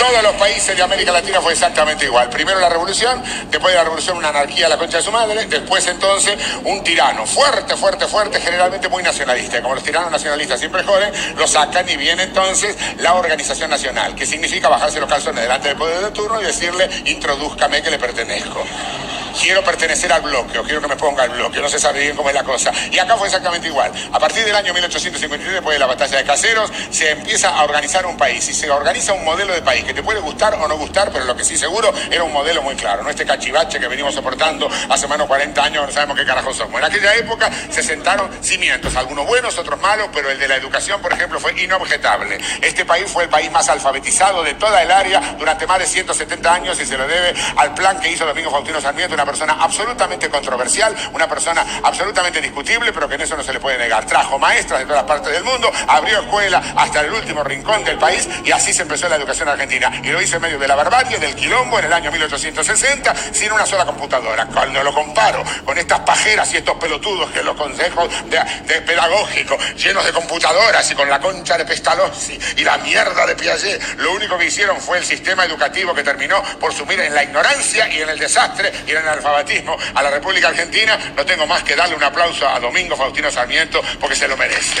todos los países de América Latina fue exactamente igual. Primero la revolución, después de la revolución una anarquía a la concha de su madre, después entonces un tirano fuerte, fuerte, fuerte, generalmente muy nacionalista. Como los tiranos nacionalistas siempre joden, lo sacan y viene entonces la organización nacional, que significa bajarse los calzones delante del poder de turno y decirle, introduzcame que le pertenezco quiero pertenecer al bloque o quiero que me ponga al bloque, no se sabe bien cómo es la cosa. Y acá fue exactamente igual. A partir del año 1853, después de la batalla de Caseros, se empieza a organizar un país y se organiza un modelo de país que te puede gustar o no gustar, pero lo que sí seguro era un modelo muy claro, no este cachivache que venimos soportando hace más de 40 años, no sabemos qué carajo somos. En aquella época se sentaron cimientos, algunos buenos, otros malos, pero el de la educación, por ejemplo, fue inobjetable. Este país fue el país más alfabetizado de toda el área durante más de 170 años y se lo debe al plan que hizo Domingo Faustino Sarmiento, una persona absolutamente controversial, una persona absolutamente discutible, pero que en eso no se le puede negar. Trajo maestras de todas partes del mundo, abrió escuela hasta el último rincón del país y así se empezó la educación argentina. Y lo hizo en medio de la barbarie, del quilombo, en el año 1860, sin una sola computadora. Cuando lo comparo con estas pajeras y estos pelotudos que los consejos de, pedagógicos, llenos de computadoras y con la concha de Pestalozzi y la mierda de Piaget, lo único que hicieron fue el sistema educativo que terminó por sumir en la ignorancia y en el desastre y en el alfabetismo a la República Argentina, no tengo más que darle un aplauso a Domingo Faustino Sarmiento porque se lo merece.